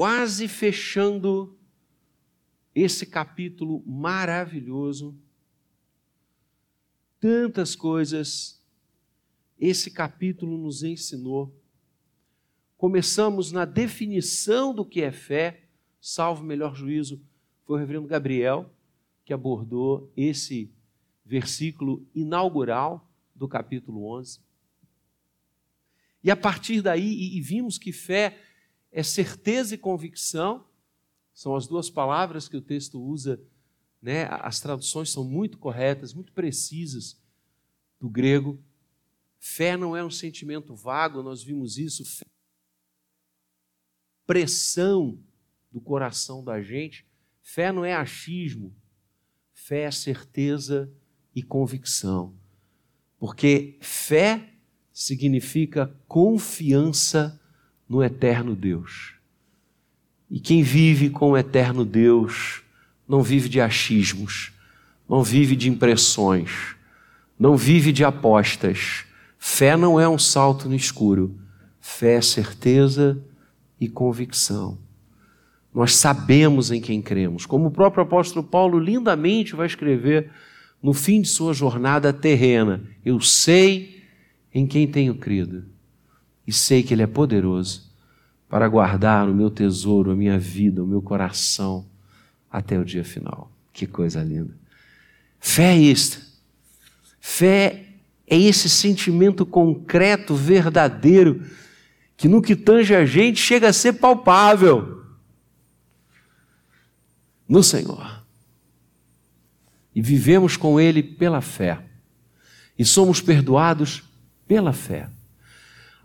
quase fechando esse capítulo maravilhoso. Tantas coisas esse capítulo nos ensinou. Começamos na definição do que é fé, salvo melhor juízo, foi o reverendo Gabriel que abordou esse versículo inaugural do capítulo 11. E a partir daí, e, vimos que fé é certeza e convicção, são as duas palavras que o texto usa, né? as traduções são muito corretas, muito precisas do grego. Fé não é um sentimento vago, nós vimos isso. Fé, pressão do coração da gente. Fé não é achismo, fé é certeza e convicção. Porque fé significa confiança no eterno Deus. E quem vive com o eterno Deus não vive de achismos, não vive de impressões, não vive de apostas. Fé não é um salto no escuro, fé é certeza e convicção. Nós sabemos em quem cremos, como o próprio apóstolo Paulo lindamente vai escrever no fim de sua jornada terrena: Eu sei em quem tenho crido e sei que Ele é poderoso para guardar o meu tesouro, a minha vida, o meu coração até o dia final. Que coisa linda. Fé é isto. Fé é esse sentimento concreto, verdadeiro, que no que tange a gente chega a ser palpável no Senhor. E vivemos com Ele pela fé. E somos perdoados pela fé.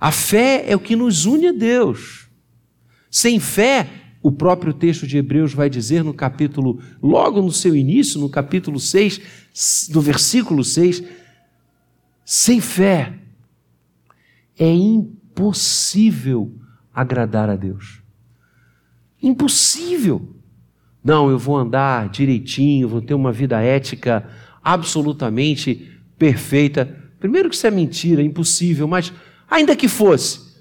A fé é o que nos une a Deus. Sem fé, o próprio texto de Hebreus vai dizer no capítulo, logo no seu início, no capítulo 6, no versículo 6, sem fé é impossível agradar a Deus. Impossível. Não, eu vou andar direitinho, vou ter uma vida ética absolutamente perfeita. Primeiro que isso é mentira, é impossível, mas ainda que fosse,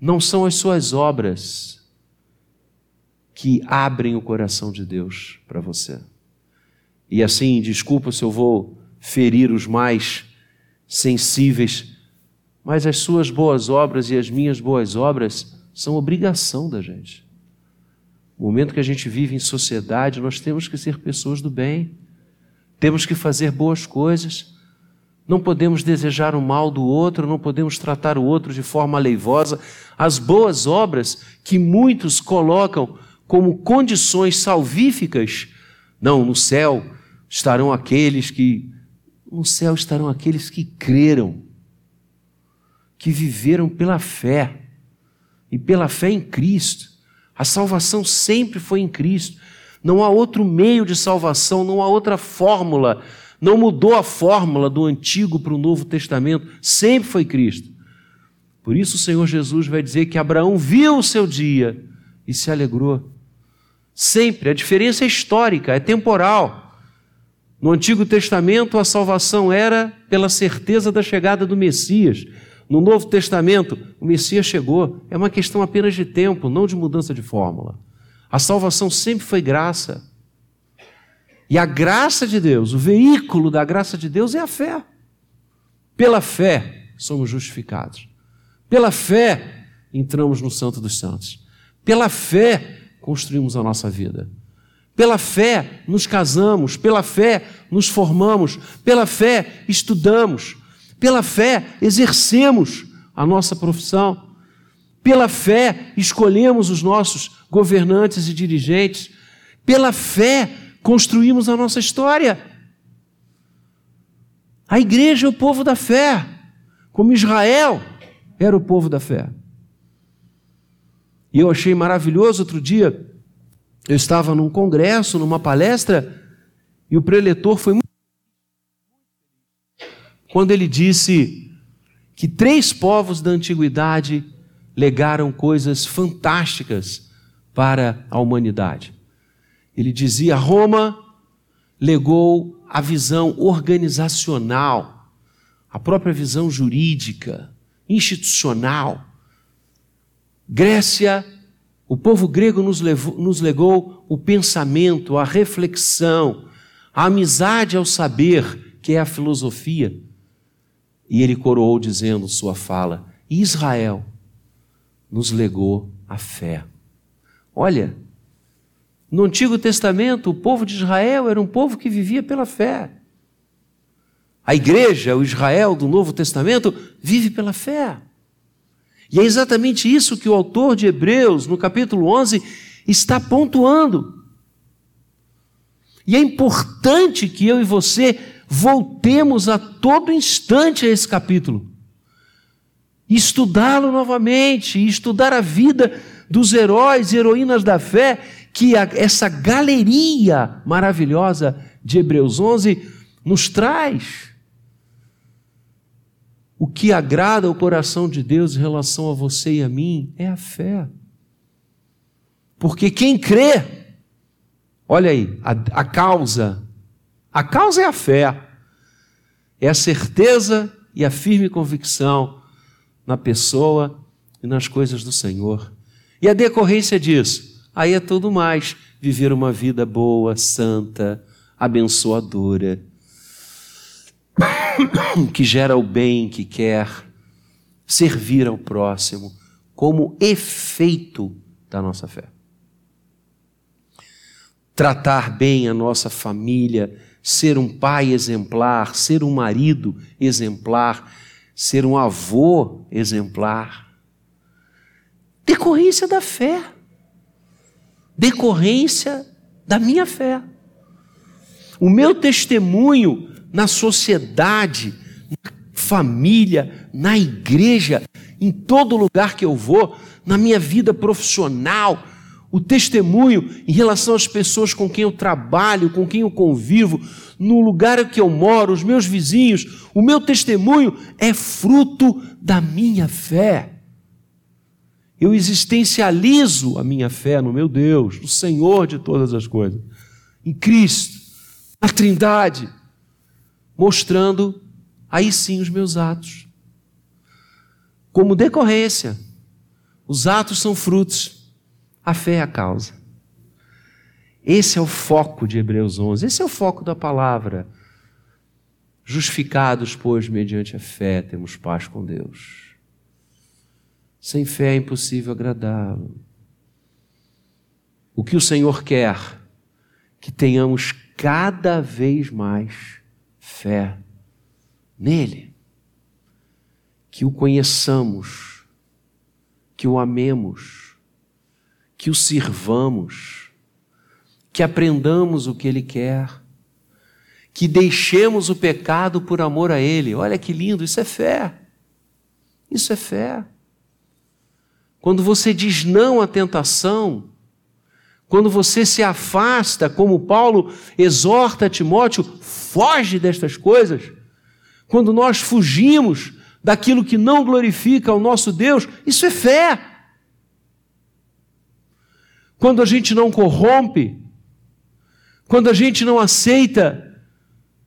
não são as suas obras que abrem o coração de Deus para você. E assim, desculpa se eu vou ferir os mais sensíveis, mas as suas boas obras e as minhas boas obras são obrigação da gente. No momento que a gente vive em sociedade, nós temos que ser pessoas do bem, temos que fazer boas coisas não podemos desejar o mal do outro, não podemos tratar o outro de forma aleivosa. As boas obras que muitos colocam como condições salvíficas, não, no céu estarão aqueles que no céu estarão aqueles que creram, que viveram pela fé e pela fé em Cristo. A salvação sempre foi em Cristo. Não há outro meio de salvação, não há outra fórmula não mudou a fórmula do Antigo para o Novo Testamento, sempre foi Cristo. Por isso o Senhor Jesus vai dizer que Abraão viu o seu dia e se alegrou. Sempre, a diferença é histórica, é temporal. No Antigo Testamento, a salvação era pela certeza da chegada do Messias. No Novo Testamento, o Messias chegou. É uma questão apenas de tempo, não de mudança de fórmula. A salvação sempre foi graça. E a graça de Deus, o veículo da graça de Deus é a fé. Pela fé somos justificados. Pela fé entramos no Santo dos Santos. Pela fé construímos a nossa vida. Pela fé nos casamos, pela fé nos formamos, pela fé estudamos, pela fé exercemos a nossa profissão, pela fé escolhemos os nossos governantes e dirigentes, pela fé construímos a nossa história. A igreja é o povo da fé, como Israel era o povo da fé. E eu achei maravilhoso outro dia, eu estava num congresso, numa palestra, e o preletor foi muito quando ele disse que três povos da antiguidade legaram coisas fantásticas para a humanidade. Ele dizia: Roma legou a visão organizacional, a própria visão jurídica, institucional. Grécia O povo grego nos, levou, nos legou o pensamento, a reflexão, a amizade ao saber, que é a filosofia. E ele coroou dizendo sua fala: Israel nos legou a fé. Olha, no Antigo Testamento, o povo de Israel era um povo que vivia pela fé. A igreja, o Israel do Novo Testamento, vive pela fé. E é exatamente isso que o autor de Hebreus, no capítulo 11, está pontuando. E é importante que eu e você voltemos a todo instante a esse capítulo. Estudá-lo novamente, estudar a vida dos heróis e heroínas da fé que a, essa galeria maravilhosa de Hebreus 11 nos traz. O que agrada ao coração de Deus em relação a você e a mim é a fé. Porque quem crê, olha aí, a, a causa, a causa é a fé, é a certeza e a firme convicção na pessoa e nas coisas do Senhor. E a decorrência disso, aí é tudo mais, viver uma vida boa, santa, abençoadora que gera o bem que quer, servir ao próximo, como efeito da nossa fé. Tratar bem a nossa família, ser um pai exemplar, ser um marido exemplar, ser um avô exemplar. Decorrência da fé. Decorrência da minha fé. O meu testemunho na sociedade, na família, na igreja, em todo lugar que eu vou, na minha vida profissional, o testemunho em relação às pessoas com quem eu trabalho, com quem eu convivo, no lugar que eu moro, os meus vizinhos, o meu testemunho é fruto da minha fé. Eu existencializo a minha fé no meu Deus, no Senhor de todas as coisas, em Cristo, na Trindade, mostrando aí sim os meus atos. Como decorrência, os atos são frutos, a fé é a causa. Esse é o foco de Hebreus 11, esse é o foco da palavra. Justificados, pois, mediante a fé, temos paz com Deus. Sem fé é impossível agradá-lo. O que o Senhor quer? Que tenhamos cada vez mais fé nele, que o conheçamos, que o amemos, que o sirvamos, que aprendamos o que ele quer, que deixemos o pecado por amor a ele. Olha que lindo, isso é fé. Isso é fé. Quando você diz não à tentação, quando você se afasta, como Paulo exorta Timóteo, foge destas coisas. Quando nós fugimos daquilo que não glorifica o nosso Deus, isso é fé. Quando a gente não corrompe, quando a gente não aceita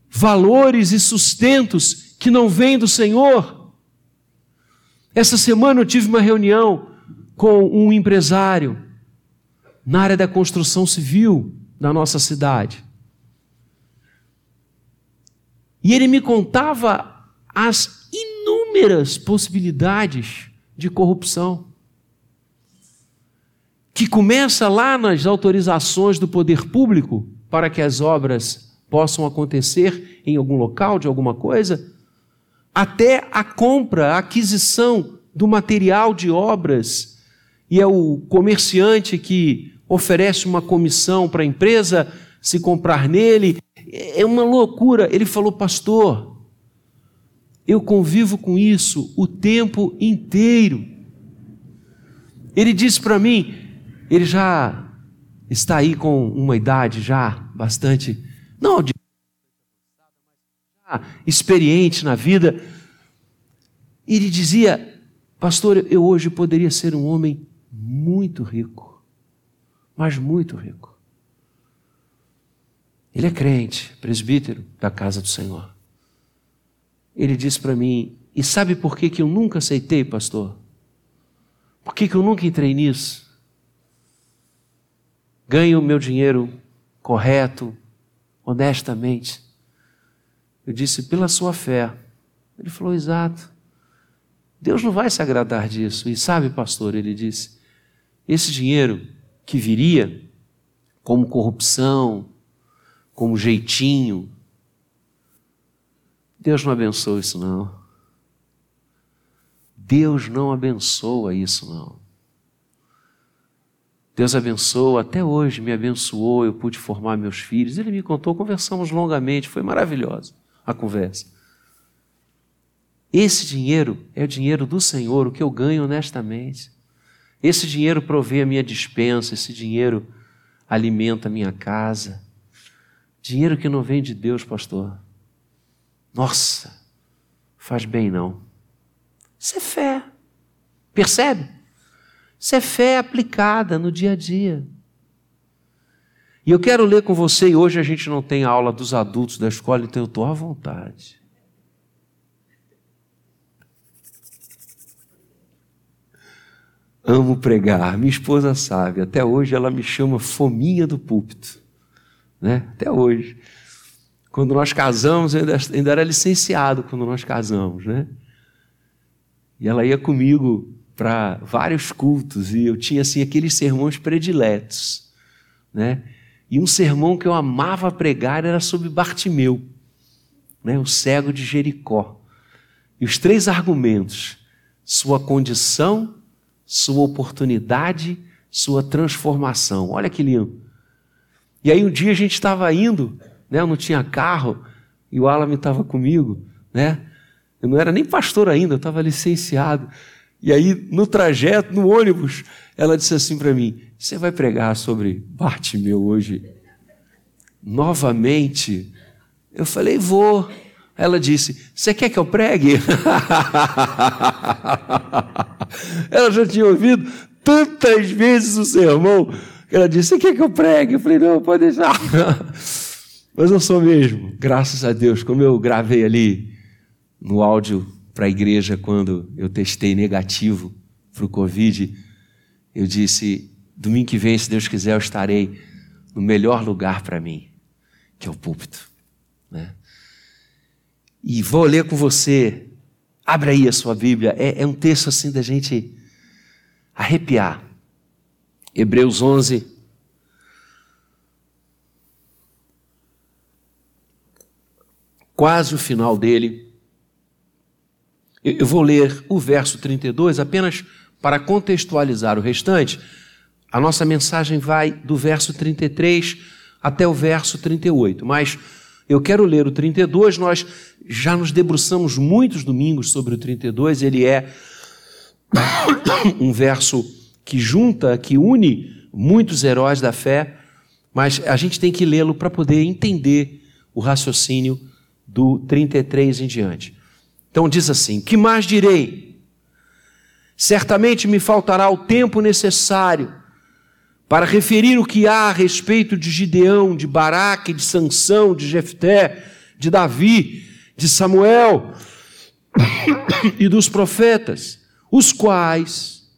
valores e sustentos que não vêm do Senhor. Essa semana eu tive uma reunião com um empresário na área da construção civil da nossa cidade. E ele me contava as inúmeras possibilidades de corrupção. Que começa lá nas autorizações do poder público para que as obras possam acontecer em algum local, de alguma coisa, até a compra, a aquisição do material de obras. E é o comerciante que oferece uma comissão para a empresa se comprar nele. É uma loucura. Ele falou, pastor, eu convivo com isso o tempo inteiro. Ele disse para mim, ele já está aí com uma idade já bastante, não de experiente na vida. Ele dizia, pastor, eu hoje poderia ser um homem muito rico mas muito rico. Ele é crente, presbítero da casa do Senhor. Ele disse para mim: E sabe por que, que eu nunca aceitei, pastor? Por que, que eu nunca entrei nisso? ganho o meu dinheiro correto, honestamente. Eu disse, pela sua fé. Ele falou, exato. Deus não vai se agradar disso. E sabe, pastor, ele disse, esse dinheiro que viria como corrupção, como jeitinho, Deus não abençoa isso não. Deus não abençoa isso não. Deus abençoa, até hoje me abençoou, eu pude formar meus filhos. Ele me contou, conversamos longamente, foi maravilhosa a conversa. Esse dinheiro é o dinheiro do Senhor, o que eu ganho honestamente. Esse dinheiro provê a minha dispensa, esse dinheiro alimenta a minha casa. Dinheiro que não vem de Deus, pastor. Nossa, faz bem não. Isso é fé. Percebe? Isso é fé aplicada no dia a dia. E eu quero ler com você, e hoje a gente não tem aula dos adultos da escola, então eu estou à vontade. Amo pregar, minha esposa sabe, até hoje ela me chama fominha do púlpito, né? Até hoje. Quando nós casamos, eu ainda, ainda era licenciado quando nós casamos, né? E ela ia comigo para vários cultos e eu tinha assim aqueles sermões prediletos, né? E um sermão que eu amava pregar era sobre Bartimeu, né? O cego de Jericó. E os três argumentos: sua condição, sua oportunidade, sua transformação. Olha que lindo. E aí um dia a gente estava indo, né? Eu não tinha carro e o Alan estava comigo, né? Eu não era nem pastor ainda, eu estava licenciado. E aí, no trajeto, no ônibus, ela disse assim para mim: Você vai pregar sobre Bartimeu hoje? Novamente? Eu falei: Vou. Ela disse: Você quer que eu pregue? ela já tinha ouvido tantas vezes o sermão. Ela disse: Você quer que eu pregue? Eu falei: Não, pode deixar. Mas eu sou mesmo, graças a Deus, como eu gravei ali no áudio para a igreja quando eu testei negativo para o Covid. Eu disse: domingo que vem, se Deus quiser, eu estarei no melhor lugar para mim, que é o púlpito. Né? E vou ler com você. Abre aí a sua Bíblia. É, é um texto assim da gente arrepiar. Hebreus 11. Quase o final dele. Eu vou ler o verso 32 apenas para contextualizar o restante. A nossa mensagem vai do verso 33 até o verso 38, mas eu quero ler o 32. Nós já nos debruçamos muitos domingos sobre o 32, ele é um verso que junta, que une muitos heróis da fé, mas a gente tem que lê-lo para poder entender o raciocínio do 33 em diante. Então diz assim: Que mais direi? Certamente me faltará o tempo necessário para referir o que há a respeito de Gideão, de Baraque, de Sansão, de Jefté, de Davi, de Samuel e dos profetas, os quais,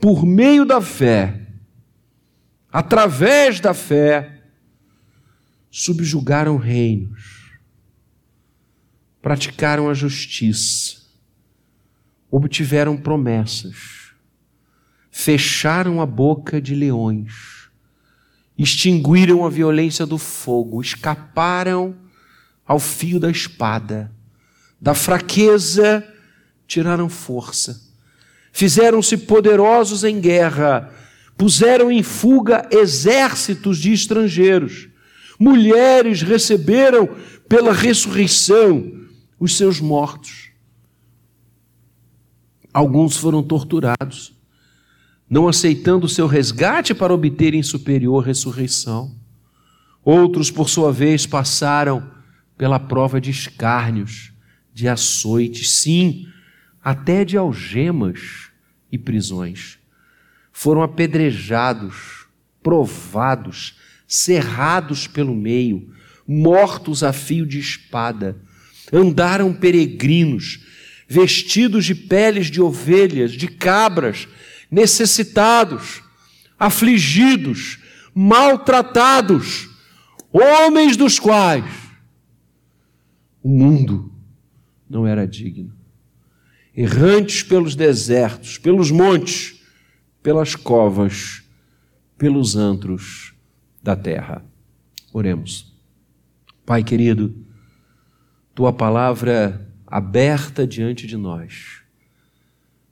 por meio da fé, através da fé, subjugaram reinos praticaram a justiça, obtiveram promessas, fecharam a boca de leões, extinguiram a violência do fogo, escaparam ao fio da espada, da fraqueza tiraram força, fizeram-se poderosos em guerra, puseram em fuga exércitos de estrangeiros, mulheres receberam pela ressurreição os seus mortos. Alguns foram torturados, não aceitando o seu resgate para obterem superior ressurreição. Outros, por sua vez, passaram pela prova de escárnios, de açoites, sim, até de algemas e prisões. Foram apedrejados, provados, cerrados pelo meio, mortos a fio de espada Andaram peregrinos, vestidos de peles de ovelhas, de cabras, necessitados, afligidos, maltratados, homens dos quais o mundo não era digno. Errantes pelos desertos, pelos montes, pelas covas, pelos antros da terra. Oremos. Pai querido, tua palavra aberta diante de nós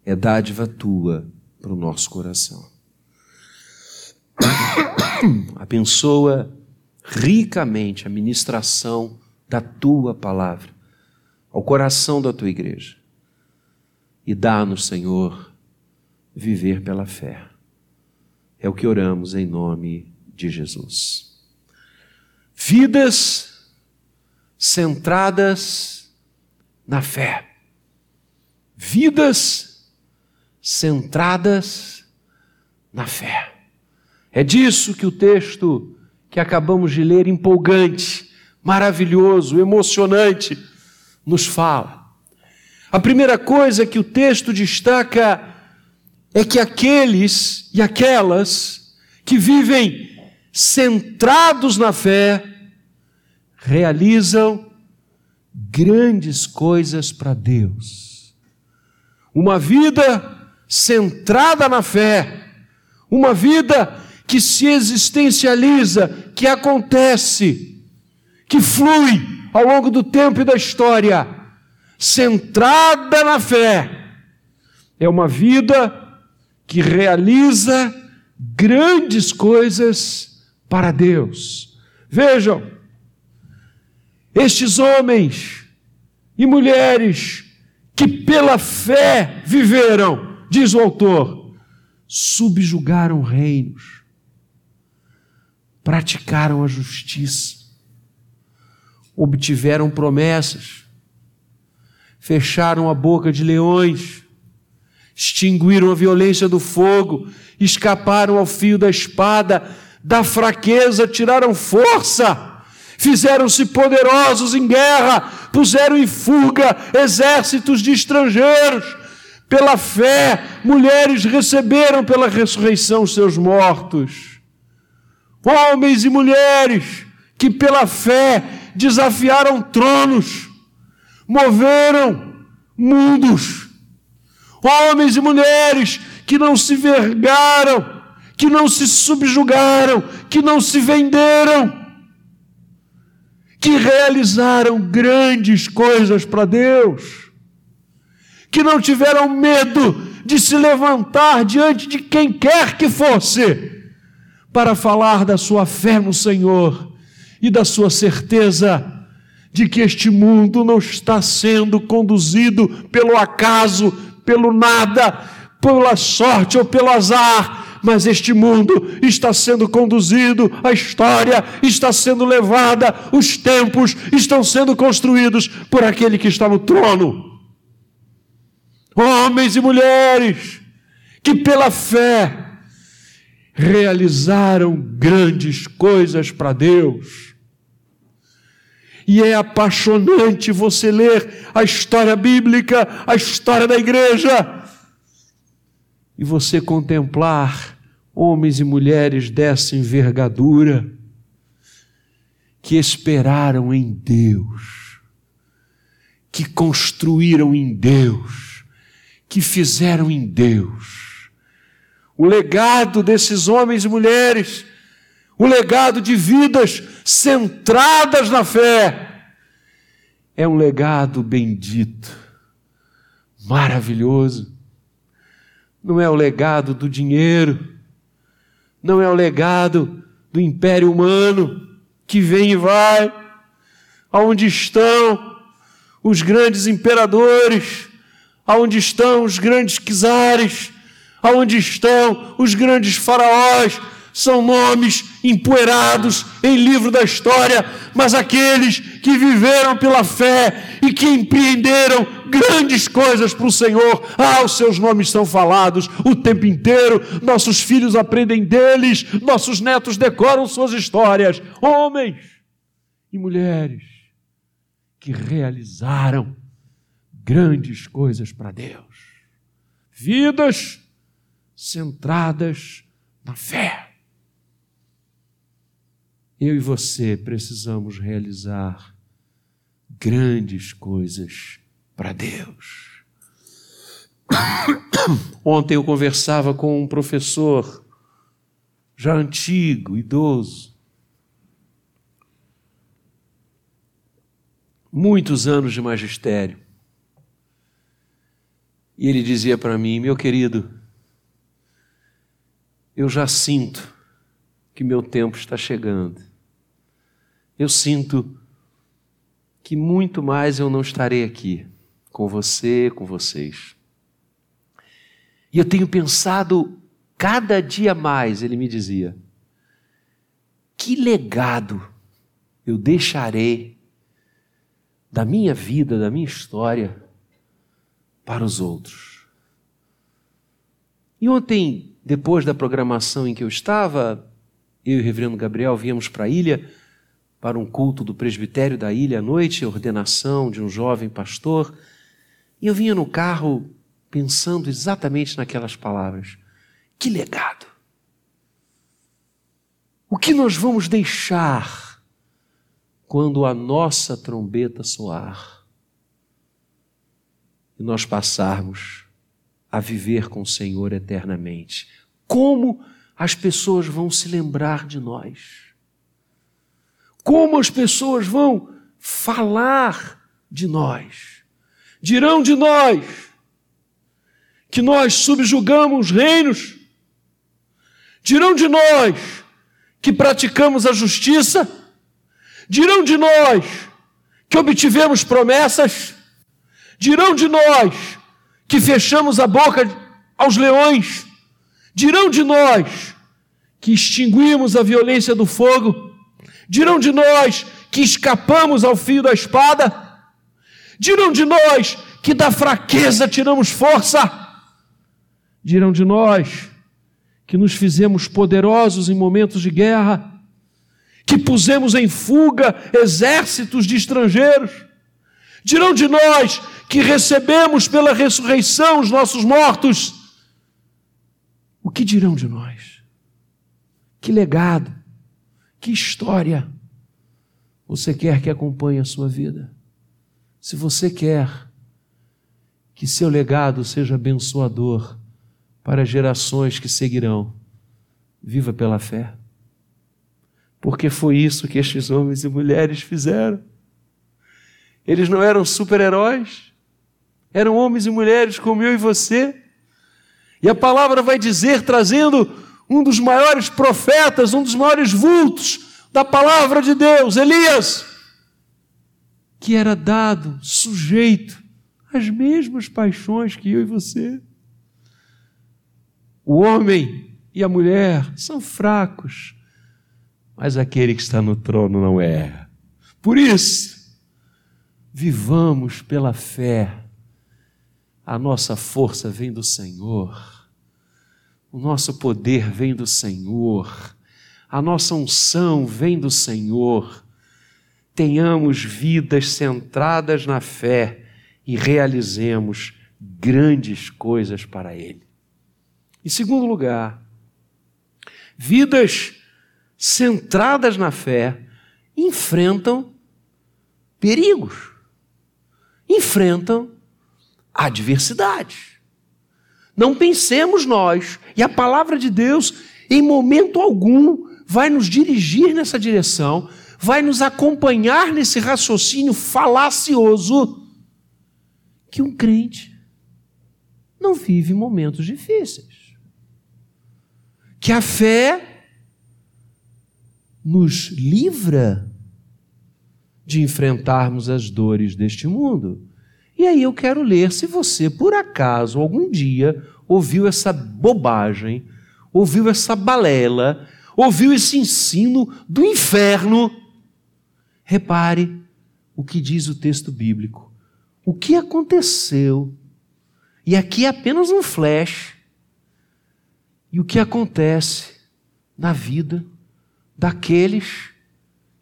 é dádiva tua para o nosso coração. Abençoa ricamente a ministração da tua palavra ao coração da tua igreja e dá-nos, Senhor, viver pela fé. É o que oramos em nome de Jesus. Vidas centradas na fé. Vidas centradas na fé. É disso que o texto que acabamos de ler, empolgante, maravilhoso, emocionante, nos fala. A primeira coisa que o texto destaca é que aqueles e aquelas que vivem centrados na fé realizam grandes coisas para Deus. Uma vida centrada na fé, uma vida que se existencializa, que acontece, que flui ao longo do tempo e da história, centrada na fé, é uma vida que realiza grandes coisas para Deus. Vejam, estes homens e mulheres que pela fé viveram, diz o autor, subjugaram reinos, praticaram a justiça, obtiveram promessas, fecharam a boca de leões, extinguiram a violência do fogo, escaparam ao fio da espada, da fraqueza tiraram força, fizeram-se poderosos em guerra, puseram em fuga exércitos de estrangeiros. Pela fé, mulheres receberam pela ressurreição seus mortos. Homens e mulheres que pela fé desafiaram tronos, moveram mundos, homens e mulheres que não se vergaram, que não se subjugaram, que não se venderam, que realizaram grandes coisas para Deus, que não tiveram medo de se levantar diante de quem quer que fosse para falar da sua fé no Senhor e da sua certeza de que este mundo não está sendo conduzido pelo acaso, pelo nada, pela sorte ou pelo azar, mas este mundo está sendo conduzido, a história está sendo levada, os tempos estão sendo construídos por aquele que está no trono. Homens e mulheres que pela fé realizaram grandes coisas para Deus. E é apaixonante você ler a história bíblica, a história da igreja, e você contemplar homens e mulheres dessa envergadura que esperaram em Deus, que construíram em Deus, que fizeram em Deus. O legado desses homens e mulheres, o legado de vidas centradas na fé, é um legado bendito, maravilhoso. Não é o legado do dinheiro, não é o legado do império humano que vem e vai, aonde estão os grandes imperadores, aonde estão os grandes czares, aonde estão os grandes faraós, são nomes empoeirados em livro da história, mas aqueles que viveram pela fé e que empreenderam grandes coisas para o Senhor, ah, os seus nomes são falados o tempo inteiro, nossos filhos aprendem deles, nossos netos decoram suas histórias, homens e mulheres que realizaram grandes coisas para Deus, vidas centradas na fé. eu e você precisamos realizar grandes coisas para Deus. Ontem eu conversava com um professor já antigo, idoso, muitos anos de magistério. E ele dizia para mim: Meu querido, eu já sinto que meu tempo está chegando. Eu sinto que muito mais eu não estarei aqui com você, com vocês. E eu tenho pensado cada dia mais, ele me dizia, que legado eu deixarei da minha vida, da minha história para os outros. E ontem, depois da programação em que eu estava, eu e o reverendo Gabriel viemos para a ilha, para um culto do presbitério da ilha à noite, ordenação de um jovem pastor, e eu vinha no carro pensando exatamente naquelas palavras. Que legado! O que nós vamos deixar quando a nossa trombeta soar? E nós passarmos a viver com o Senhor eternamente. Como as pessoas vão se lembrar de nós? Como as pessoas vão falar de nós? Dirão de nós que nós subjugamos reinos? Dirão de nós que praticamos a justiça? Dirão de nós que obtivemos promessas? Dirão de nós que fechamos a boca aos leões. Dirão de nós que extinguimos a violência do fogo. Dirão de nós que escapamos ao fio da espada. Dirão de nós que da fraqueza tiramos força. Dirão de nós que nos fizemos poderosos em momentos de guerra, que pusemos em fuga exércitos de estrangeiros. Dirão de nós que recebemos pela ressurreição os nossos mortos, o que dirão de nós? Que legado, que história você quer que acompanhe a sua vida? Se você quer que seu legado seja abençoador para gerações que seguirão, viva pela fé. Porque foi isso que estes homens e mulheres fizeram. Eles não eram super-heróis, eram homens e mulheres como eu e você. E a palavra vai dizer, trazendo um dos maiores profetas, um dos maiores vultos da palavra de Deus, Elias, que era dado, sujeito às mesmas paixões que eu e você. O homem e a mulher são fracos, mas aquele que está no trono não é. Por isso, vivamos pela fé a nossa força vem do Senhor, o nosso poder vem do Senhor, a nossa unção vem do Senhor. Tenhamos vidas centradas na fé e realizemos grandes coisas para Ele. Em segundo lugar, vidas centradas na fé enfrentam perigos, enfrentam adversidade. Não pensemos nós, e a palavra de Deus, em momento algum, vai nos dirigir nessa direção, vai nos acompanhar nesse raciocínio falacioso que um crente não vive momentos difíceis. Que a fé nos livra de enfrentarmos as dores deste mundo. E aí eu quero ler se você, por acaso, algum dia ouviu essa bobagem, ouviu essa balela, ouviu esse ensino do inferno. Repare o que diz o texto bíblico. O que aconteceu? E aqui é apenas um flash. E o que acontece na vida daqueles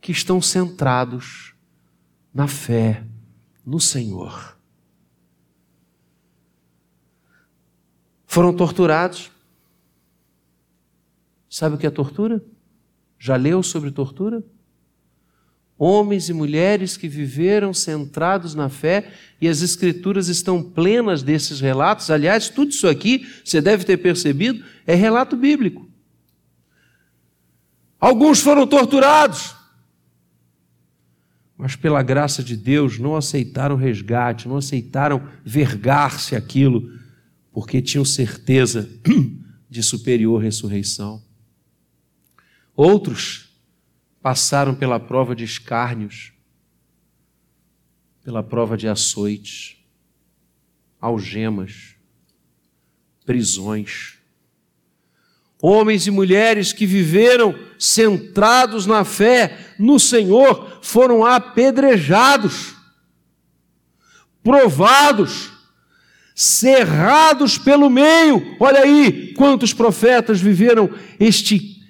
que estão centrados na fé no Senhor. foram torturados. Sabe o que é tortura? Já leu sobre tortura? Homens e mulheres que viveram centrados na fé, e as Escrituras estão plenas desses relatos. Aliás, tudo isso aqui, você deve ter percebido, é relato bíblico. Alguns foram torturados, mas pela graça de Deus não aceitaram resgate, não aceitaram vergar-se aquilo, porque tinham certeza de superior ressurreição. Outros passaram pela prova de escárnios, pela prova de açoites, algemas, prisões. Homens e mulheres que viveram centrados na fé no Senhor foram apedrejados, provados, cerrados pelo meio. Olha aí quantos profetas viveram este,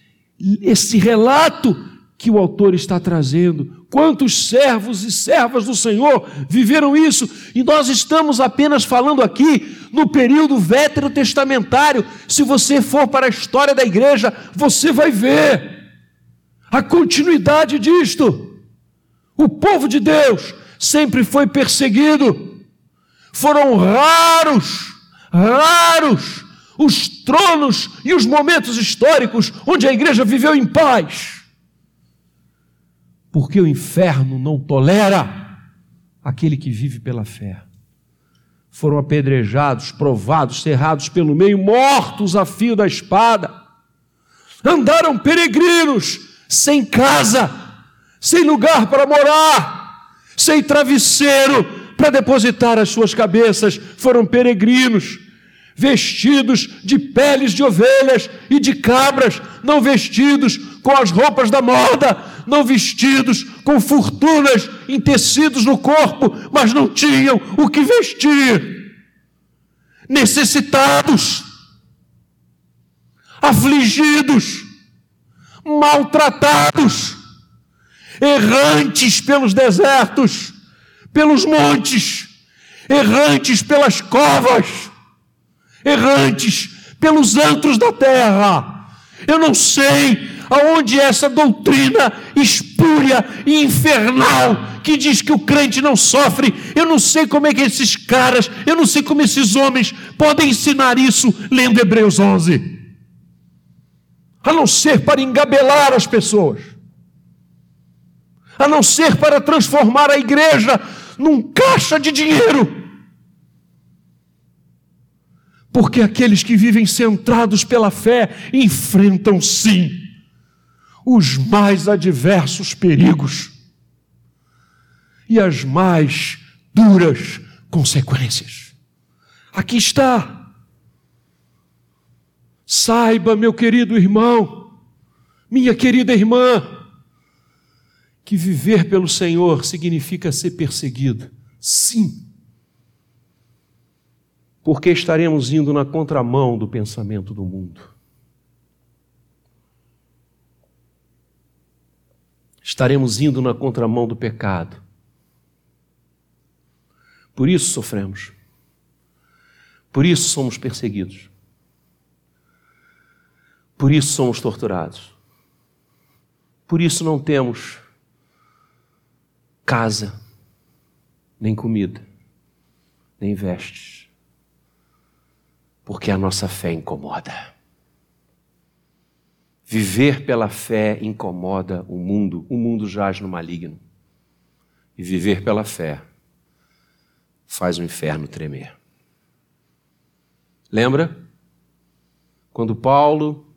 este relato que o autor está trazendo. Quantos servos e servas do Senhor viveram isso? E nós estamos apenas falando aqui no período veterotestamentário. Se você for para a história da igreja, você vai ver a continuidade disto. O povo de Deus sempre foi perseguido. Foram raros, raros os tronos e os momentos históricos onde a igreja viveu em paz. Porque o inferno não tolera aquele que vive pela fé. Foram apedrejados, provados, cerrados pelo meio, mortos a fio da espada. Andaram peregrinos, sem casa, sem lugar para morar, sem travesseiro para depositar as suas cabeças. Foram peregrinos, vestidos de peles de ovelhas e de cabras, não vestidos com as roupas da moda, não vestidos com fortunas em tecidos no corpo, mas não tinham o que vestir. Necessitados, afligidos, maltratados, errantes pelos desertos, pelos montes, errantes pelas covas errantes pelos antros da terra. Eu não sei aonde essa doutrina espúria e infernal que diz que o crente não sofre. Eu não sei como é que esses caras, eu não sei como esses homens podem ensinar isso lendo Hebreus 11. A não ser para engabelar as pessoas. A não ser para transformar a igreja num caixa de dinheiro porque aqueles que vivem centrados pela fé enfrentam sim os mais adversos perigos e as mais duras consequências. Aqui está. Saiba, meu querido irmão, minha querida irmã, que viver pelo Senhor significa ser perseguido. Sim porque estaremos indo na contramão do pensamento do mundo. Estaremos indo na contramão do pecado. Por isso sofremos. Por isso somos perseguidos. Por isso somos torturados. Por isso não temos casa, nem comida, nem vestes porque a nossa fé incomoda. Viver pela fé incomoda o mundo, o mundo jaz no maligno. E viver pela fé faz o inferno tremer. Lembra? Quando Paulo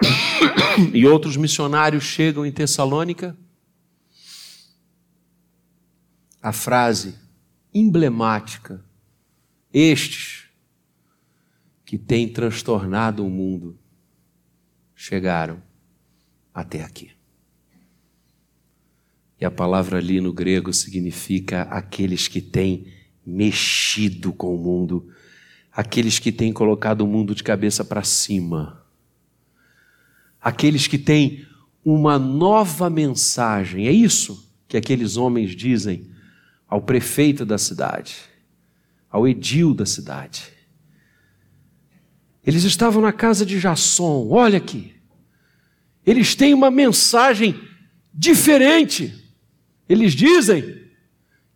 e outros missionários chegam em Tessalônica, a frase emblemática: Estes que tem transtornado o mundo chegaram até aqui. E a palavra ali no grego significa aqueles que têm mexido com o mundo, aqueles que têm colocado o mundo de cabeça para cima, aqueles que têm uma nova mensagem. É isso que aqueles homens dizem ao prefeito da cidade, ao edil da cidade. Eles estavam na casa de Jasson, olha aqui. eles têm uma mensagem diferente. Eles dizem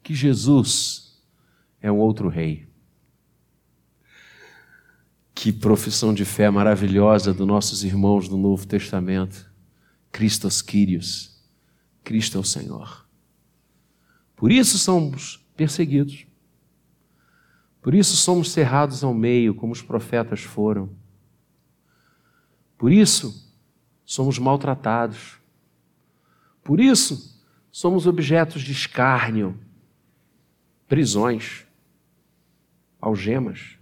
que Jesus é um outro rei. Que profissão de fé maravilhosa dos nossos irmãos do Novo Testamento. Christos Kyrios. Cristo é o Senhor. Por isso somos perseguidos. Por isso somos cerrados ao meio, como os profetas foram. Por isso somos maltratados. Por isso somos objetos de escárnio, prisões, algemas.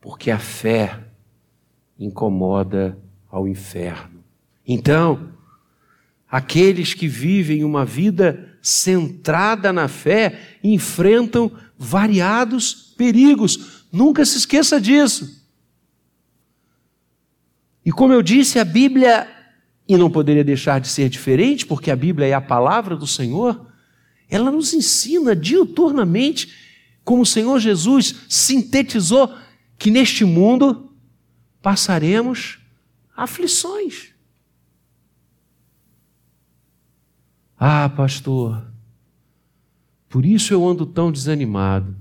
Porque a fé incomoda ao inferno. Então, aqueles que vivem uma vida centrada na fé enfrentam variados perigos. Nunca se esqueça disso. E como eu disse, a Bíblia, e não poderia deixar de ser diferente, porque a Bíblia é a palavra do Senhor, ela nos ensina diuturnamente, como o Senhor Jesus sintetizou, que neste mundo passaremos aflições. Ah, pastor, por isso eu ando tão desanimado,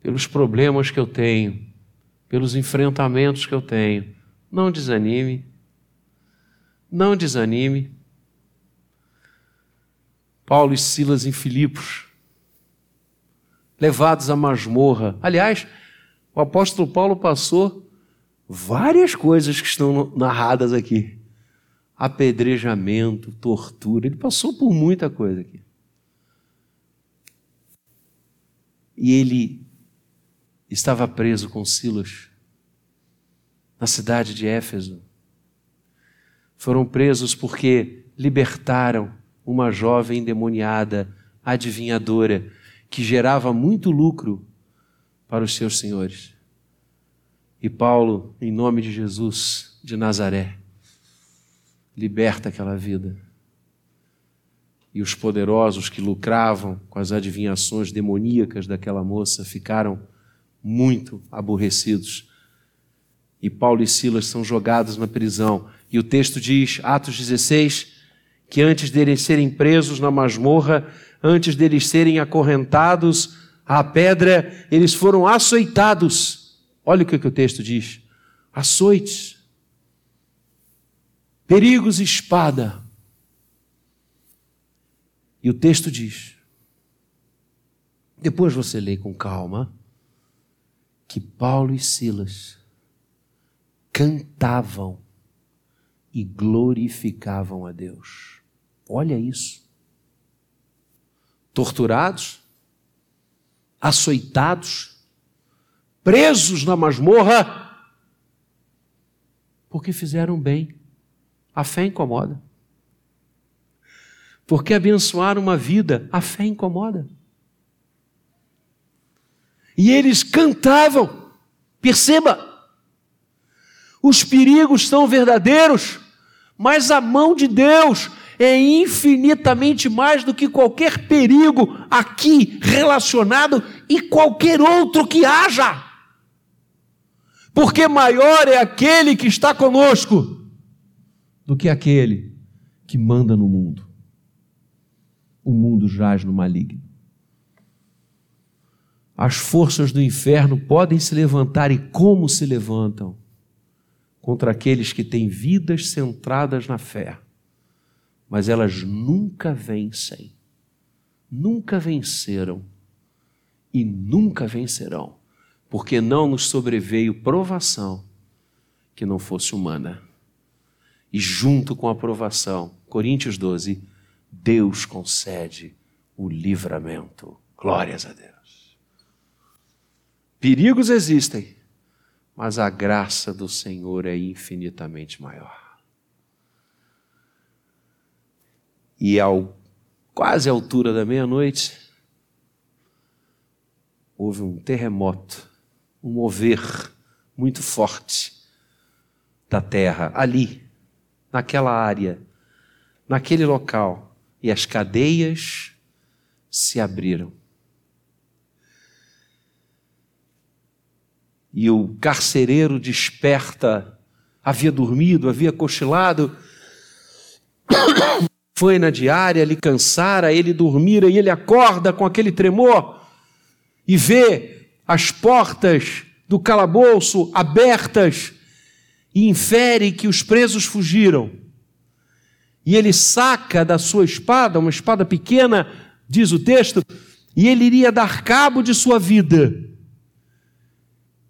pelos problemas que eu tenho, pelos enfrentamentos que eu tenho. Não desanime, não desanime. Paulo e Silas em Filipos, levados à masmorra. Aliás, o apóstolo Paulo passou várias coisas que estão narradas aqui: apedrejamento, tortura. Ele passou por muita coisa aqui. E ele estava preso com Silas na cidade de Éfeso. Foram presos porque libertaram uma jovem endemoniada, adivinhadora, que gerava muito lucro para os seus senhores. E Paulo, em nome de Jesus de Nazaré, liberta aquela vida e os poderosos que lucravam com as adivinhações demoníacas daquela moça ficaram muito aborrecidos. E Paulo e Silas são jogados na prisão. E o texto diz, Atos 16, que antes deles serem presos na masmorra, antes deles serem acorrentados à pedra, eles foram açoitados. Olha o que, que o texto diz: açoites, perigos e espada e o texto diz, depois você lê com calma, que Paulo e Silas cantavam e glorificavam a Deus. Olha isso. Torturados, açoitados, presos na masmorra, porque fizeram bem. A fé incomoda. Porque abençoar uma vida, a fé incomoda. E eles cantavam, perceba, os perigos são verdadeiros, mas a mão de Deus é infinitamente mais do que qualquer perigo aqui relacionado e qualquer outro que haja. Porque maior é aquele que está conosco do que aquele que manda no mundo o mundo jaz no maligno. As forças do inferno podem se levantar e como se levantam contra aqueles que têm vidas centradas na fé, mas elas nunca vencem, nunca venceram e nunca vencerão, porque não nos sobreveio provação que não fosse humana. E junto com a provação, Coríntios 12, Deus concede o livramento. Glórias a Deus. Perigos existem, mas a graça do Senhor é infinitamente maior. E ao quase à altura da meia-noite, houve um terremoto, um mover muito forte da terra ali, naquela área, naquele local e as cadeias se abriram. E o carcereiro desperta havia dormido, havia cochilado. Foi na diária, lhe cansara, ele dormira e ele acorda com aquele tremor e vê as portas do calabouço abertas e infere que os presos fugiram. E ele saca da sua espada, uma espada pequena, diz o texto, e ele iria dar cabo de sua vida.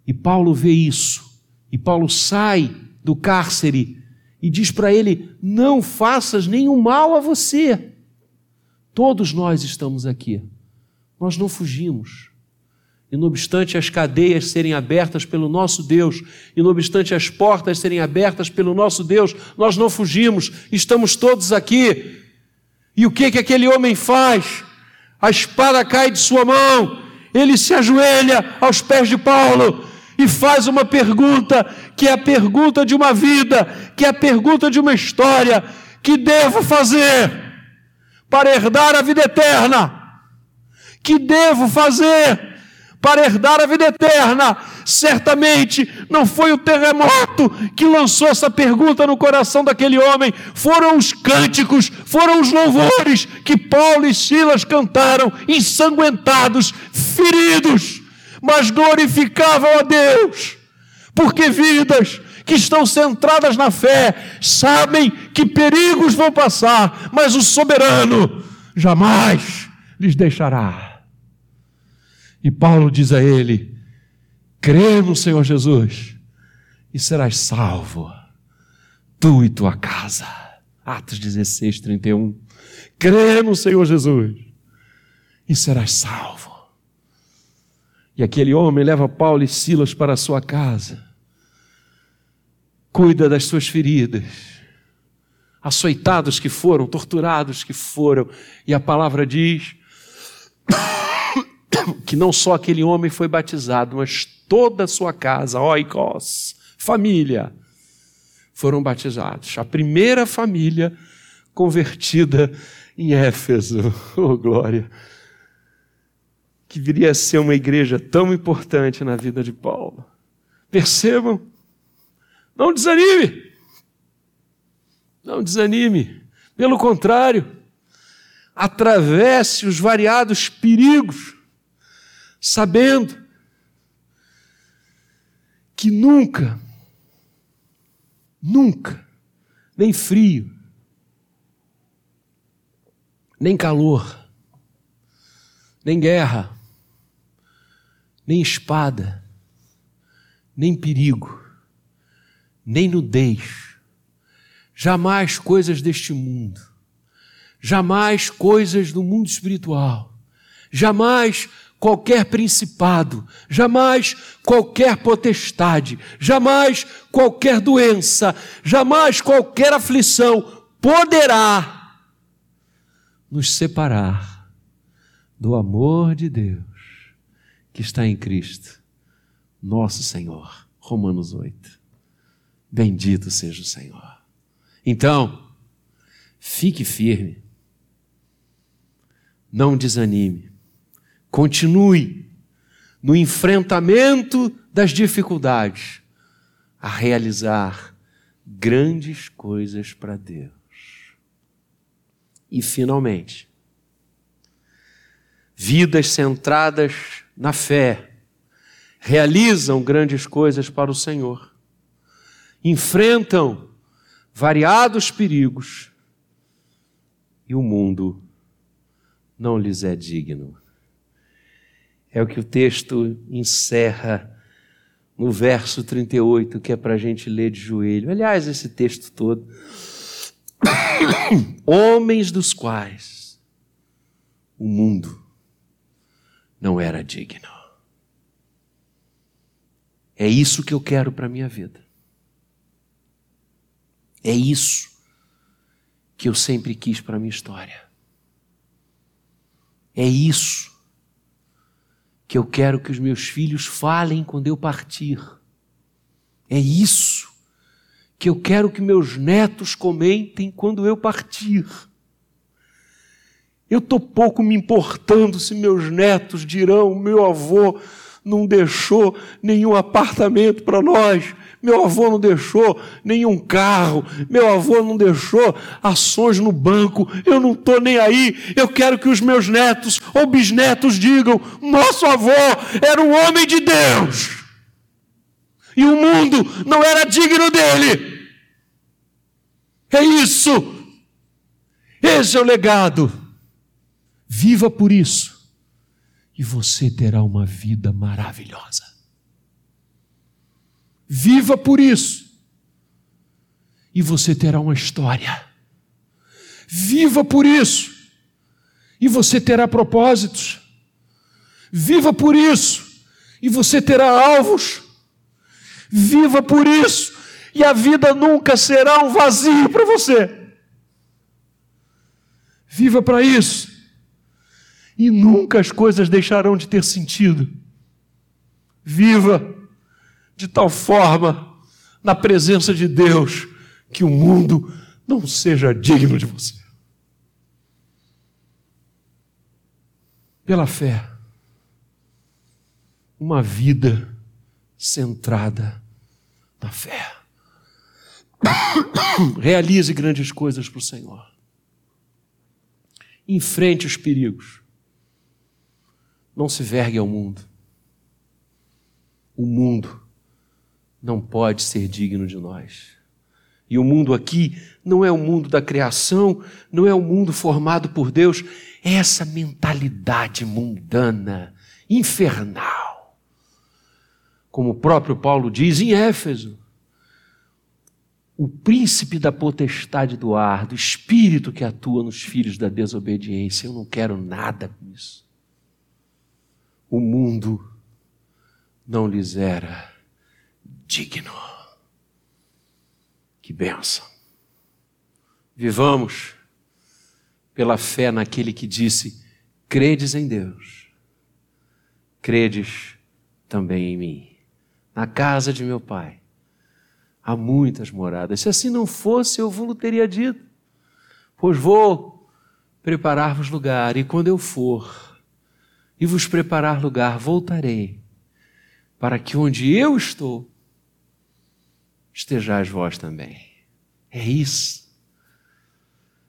E Paulo vê isso, e Paulo sai do cárcere e diz para ele: Não faças nenhum mal a você. Todos nós estamos aqui, nós não fugimos. E não obstante as cadeias serem abertas pelo nosso Deus, e não obstante as portas serem abertas pelo nosso Deus, nós não fugimos, estamos todos aqui. E o que que aquele homem faz? A espada cai de sua mão, ele se ajoelha aos pés de Paulo e faz uma pergunta, que é a pergunta de uma vida, que é a pergunta de uma história, que devo fazer para herdar a vida eterna? Que devo fazer para herdar a vida eterna. Certamente não foi o terremoto que lançou essa pergunta no coração daquele homem, foram os cânticos, foram os louvores que Paulo e Silas cantaram, ensanguentados, feridos, mas glorificavam a Deus, porque vidas que estão centradas na fé sabem que perigos vão passar, mas o soberano jamais lhes deixará. E Paulo diz a ele: crê no Senhor Jesus e serás salvo, tu e tua casa. Atos 16, 31. Crê no Senhor Jesus e serás salvo. E aquele homem leva Paulo e Silas para a sua casa, cuida das suas feridas, açoitados que foram, torturados que foram, e a palavra diz que não só aquele homem foi batizado, mas toda a sua casa, oikos, família, foram batizados. A primeira família convertida em Éfeso. Oh, glória! Que viria a ser uma igreja tão importante na vida de Paulo. Percebam? Não desanime! Não desanime. Pelo contrário, atravesse os variados perigos sabendo que nunca, nunca, nem frio, nem calor, nem guerra, nem espada, nem perigo, nem nudez, jamais coisas deste mundo, jamais coisas do mundo espiritual, jamais qualquer principado, jamais qualquer potestade, jamais qualquer doença, jamais qualquer aflição poderá nos separar do amor de Deus que está em Cristo, nosso Senhor. Romanos 8. Bendito seja o Senhor. Então, fique firme. Não desanime Continue no enfrentamento das dificuldades a realizar grandes coisas para Deus. E, finalmente, vidas centradas na fé realizam grandes coisas para o Senhor, enfrentam variados perigos e o mundo não lhes é digno. É o que o texto encerra no verso 38, que é para a gente ler de joelho. Aliás, esse texto todo. Homens dos quais o mundo não era digno. É isso que eu quero para a minha vida. É isso que eu sempre quis para a minha história. É isso que eu quero que os meus filhos falem quando eu partir. É isso que eu quero que meus netos comentem quando eu partir. Eu estou pouco me importando se meus netos dirão: meu avô não deixou nenhum apartamento para nós, meu avô não deixou nenhum carro, meu avô não deixou ações no banco, eu não estou nem aí. Eu quero que os meus netos ou bisnetos digam: nosso avô era um homem de Deus, e o mundo não era digno dele. É isso, esse é o legado. Viva por isso, e você terá uma vida maravilhosa. Viva por isso. E você terá uma história. Viva por isso. E você terá propósitos. Viva por isso. E você terá alvos. Viva por isso. E a vida nunca será um vazio para você. Viva para isso. E nunca as coisas deixarão de ter sentido. Viva de tal forma na presença de Deus que o mundo não seja digno de você. Pela fé, uma vida centrada na fé. Realize grandes coisas para o Senhor. Enfrente os perigos. Não se vergue ao mundo. O mundo não pode ser digno de nós. E o mundo aqui não é o mundo da criação, não é o mundo formado por Deus, é essa mentalidade mundana, infernal. Como o próprio Paulo diz em Éfeso, o príncipe da potestade do ar, do espírito que atua nos filhos da desobediência. Eu não quero nada com isso. O mundo não lhes era digno. Que benção. Vivamos pela fé naquele que disse: credes em Deus, credes também em mim. Na casa de meu pai há muitas moradas. Se assim não fosse, eu vos teria dito, pois vou preparar-vos lugar, e quando eu for e vos preparar lugar, voltarei, para que onde eu estou, estejais vós também. É isso.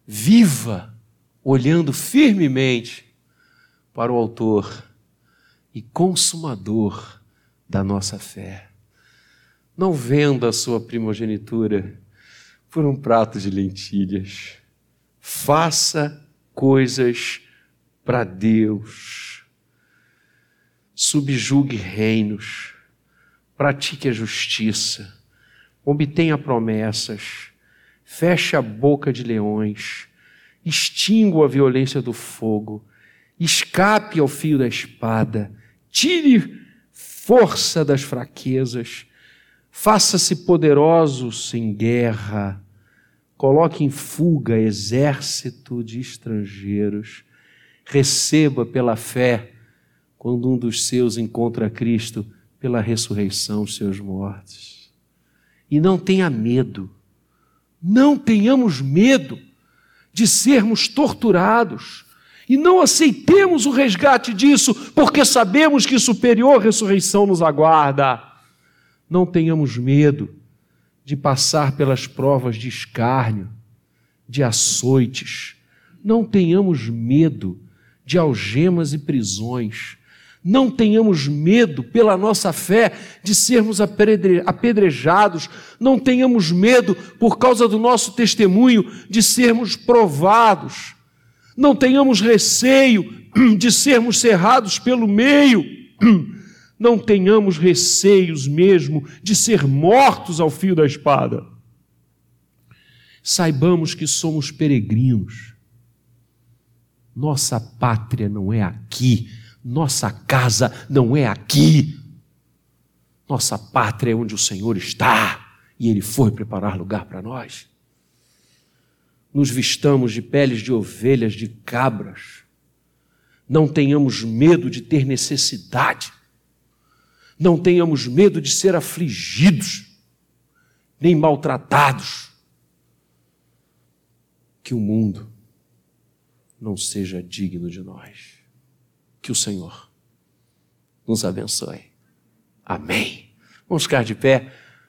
Viva olhando firmemente para o Autor e Consumador da nossa fé. Não venda a sua primogenitura por um prato de lentilhas. Faça coisas para Deus. Subjugue reinos. Pratique a justiça obtenha promessas, feche a boca de leões, extingua a violência do fogo, escape ao fio da espada, tire força das fraquezas, faça-se poderoso sem guerra, coloque em fuga exército de estrangeiros, receba pela fé, quando um dos seus encontra Cristo, pela ressurreição os seus mortos. E não tenha medo. Não tenhamos medo de sermos torturados. E não aceitemos o resgate disso, porque sabemos que superior ressurreição nos aguarda. Não tenhamos medo de passar pelas provas de escárnio, de açoites. Não tenhamos medo de algemas e prisões não tenhamos medo, pela nossa fé, de sermos apedrejados. Não tenhamos medo, por causa do nosso testemunho, de sermos provados. Não tenhamos receio de sermos cerrados pelo meio. Não tenhamos receios mesmo de ser mortos ao fio da espada. Saibamos que somos peregrinos. Nossa pátria não é aqui nossa casa não é aqui. Nossa pátria é onde o Senhor está e Ele foi preparar lugar para nós. Nos vistamos de peles de ovelhas, de cabras. Não tenhamos medo de ter necessidade. Não tenhamos medo de ser afligidos, nem maltratados. Que o mundo não seja digno de nós que o Senhor nos abençoe. Amém. Vamos ficar de pé.